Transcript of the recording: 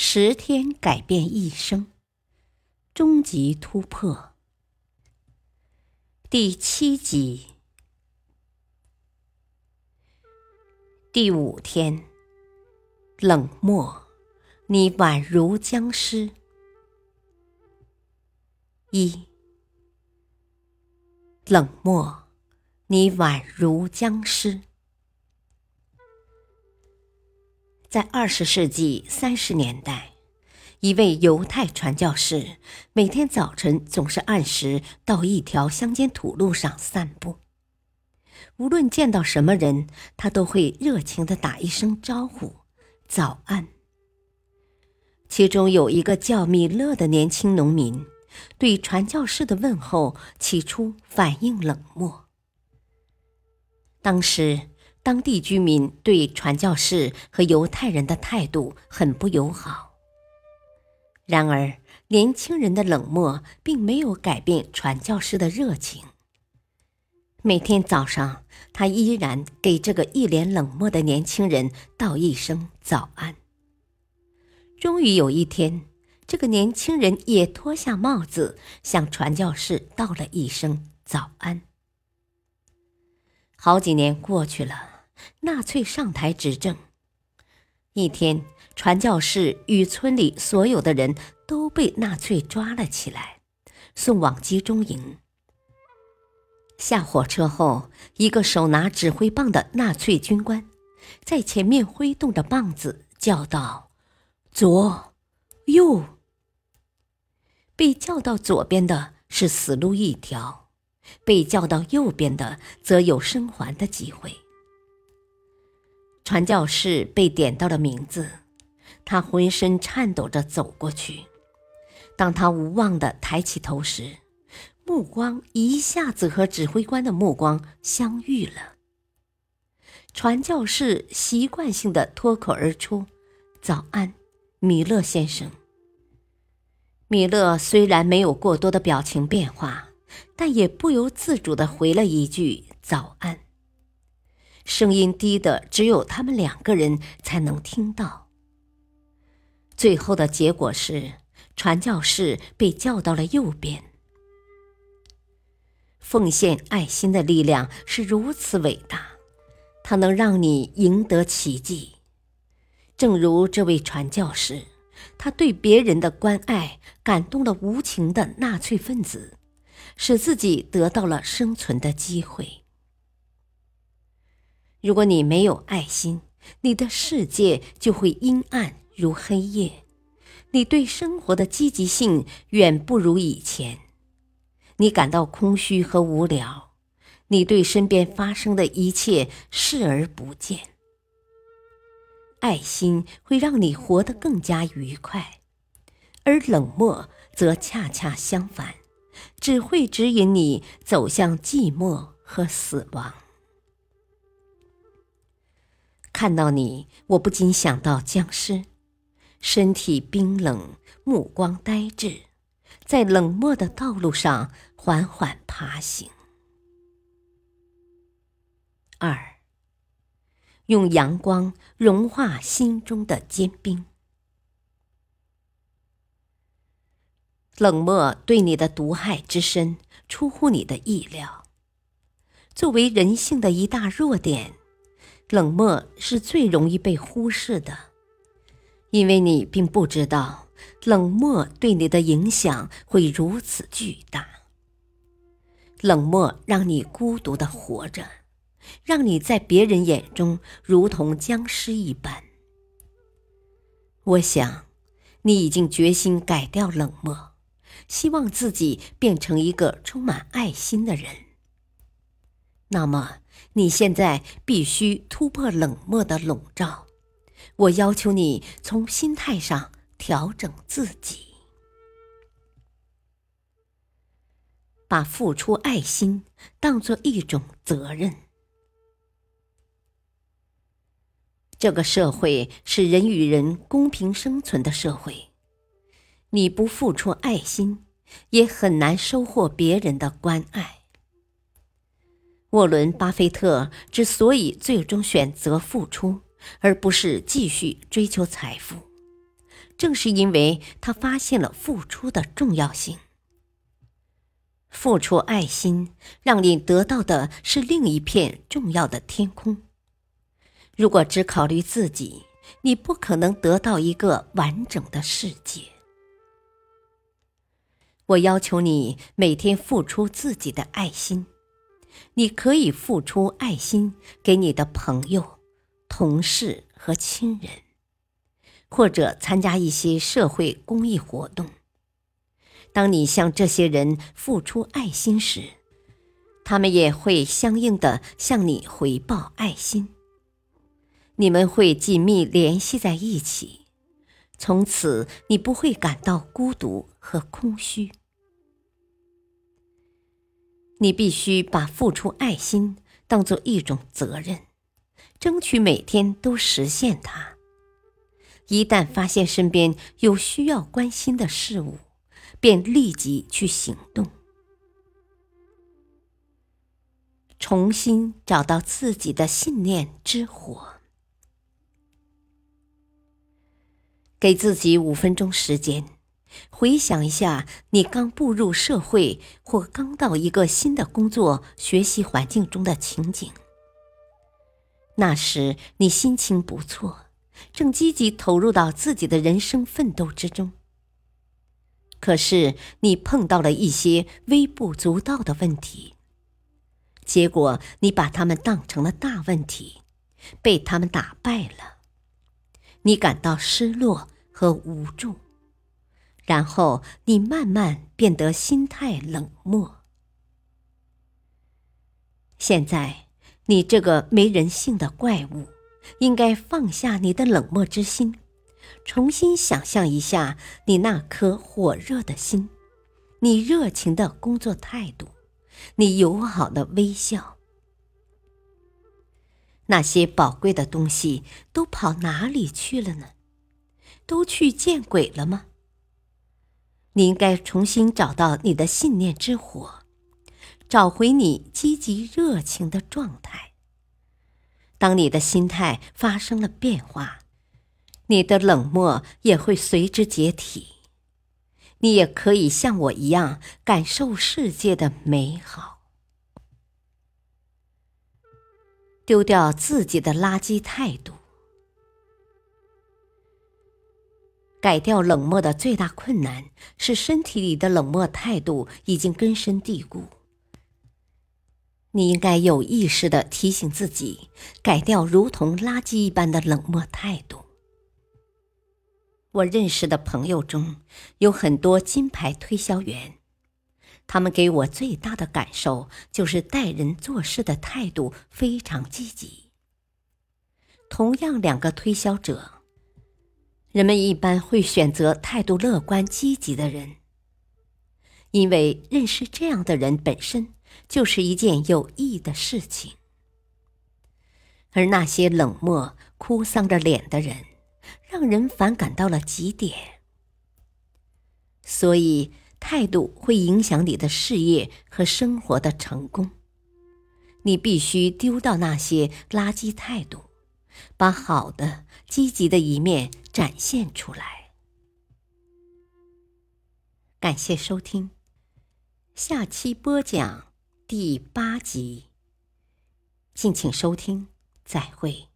十天改变一生，终极突破。第七集，第五天，冷漠，你宛如僵尸。一，冷漠，你宛如僵尸。在二十世纪三十年代，一位犹太传教士每天早晨总是按时到一条乡间土路上散步。无论见到什么人，他都会热情的打一声招呼：“早安。”其中有一个叫米勒的年轻农民，对传教士的问候起初反应冷漠。当时。当地居民对传教士和犹太人的态度很不友好。然而，年轻人的冷漠并没有改变传教士的热情。每天早上，他依然给这个一脸冷漠的年轻人道一声早安。终于有一天，这个年轻人也脱下帽子，向传教士道了一声早安。好几年过去了，纳粹上台执政。一天，传教士与村里所有的人都被纳粹抓了起来，送往集中营。下火车后，一个手拿指挥棒的纳粹军官在前面挥动着棒子，叫道：“左，右。”被叫到左边的是死路一条。被叫到右边的，则有生还的机会。传教士被点到了名字，他浑身颤抖着走过去。当他无望的抬起头时，目光一下子和指挥官的目光相遇了。传教士习惯性的脱口而出：“早安，米勒先生。”米勒虽然没有过多的表情变化。但也不由自主的回了一句“早安”，声音低的只有他们两个人才能听到。最后的结果是，传教士被叫到了右边。奉献爱心的力量是如此伟大，它能让你赢得奇迹。正如这位传教士，他对别人的关爱感动了无情的纳粹分子。使自己得到了生存的机会。如果你没有爱心，你的世界就会阴暗如黑夜，你对生活的积极性远不如以前，你感到空虚和无聊，你对身边发生的一切视而不见。爱心会让你活得更加愉快，而冷漠则恰恰相反。只会指引你走向寂寞和死亡。看到你，我不禁想到僵尸，身体冰冷，目光呆滞，在冷漠的道路上缓缓爬行。二，用阳光融化心中的坚冰。冷漠对你的毒害之深，出乎你的意料。作为人性的一大弱点，冷漠是最容易被忽视的，因为你并不知道冷漠对你的影响会如此巨大。冷漠让你孤独的活着，让你在别人眼中如同僵尸一般。我想，你已经决心改掉冷漠。希望自己变成一个充满爱心的人。那么，你现在必须突破冷漠的笼罩。我要求你从心态上调整自己，把付出爱心当做一种责任。这个社会是人与人公平生存的社会，你不付出爱心，也很难收获别人的关爱。沃伦·巴菲特之所以最终选择付出，而不是继续追求财富，正是因为他发现了付出的重要性。付出爱心，让你得到的是另一片重要的天空。如果只考虑自己，你不可能得到一个完整的世界。我要求你每天付出自己的爱心。你可以付出爱心给你的朋友、同事和亲人，或者参加一些社会公益活动。当你向这些人付出爱心时，他们也会相应的向你回报爱心。你们会紧密联系在一起，从此你不会感到孤独和空虚。你必须把付出爱心当做一种责任，争取每天都实现它。一旦发现身边有需要关心的事物，便立即去行动，重新找到自己的信念之火。给自己五分钟时间，回想一下你刚步入社会或刚到一个新的工作学习环境中的情景。那时你心情不错，正积极投入到自己的人生奋斗之中。可是你碰到了一些微不足道的问题，结果你把他们当成了大问题，被他们打败了。你感到失落和无助，然后你慢慢变得心态冷漠。现在，你这个没人性的怪物，应该放下你的冷漠之心，重新想象一下你那颗火热的心，你热情的工作态度，你友好的微笑。那些宝贵的东西都跑哪里去了呢？都去见鬼了吗？你应该重新找到你的信念之火，找回你积极热情的状态。当你的心态发生了变化，你的冷漠也会随之解体。你也可以像我一样感受世界的美好。丢掉自己的垃圾态度，改掉冷漠的最大困难是身体里的冷漠态度已经根深蒂固。你应该有意识的提醒自己，改掉如同垃圾一般的冷漠态度。我认识的朋友中有很多金牌推销员。他们给我最大的感受就是待人做事的态度非常积极。同样，两个推销者，人们一般会选择态度乐观积极的人，因为认识这样的人本身就是一件有益的事情。而那些冷漠、哭丧着脸的人，让人反感到了极点。所以。态度会影响你的事业和生活的成功。你必须丢掉那些垃圾态度，把好的、积极的一面展现出来。感谢收听，下期播讲第八集。敬请收听，再会。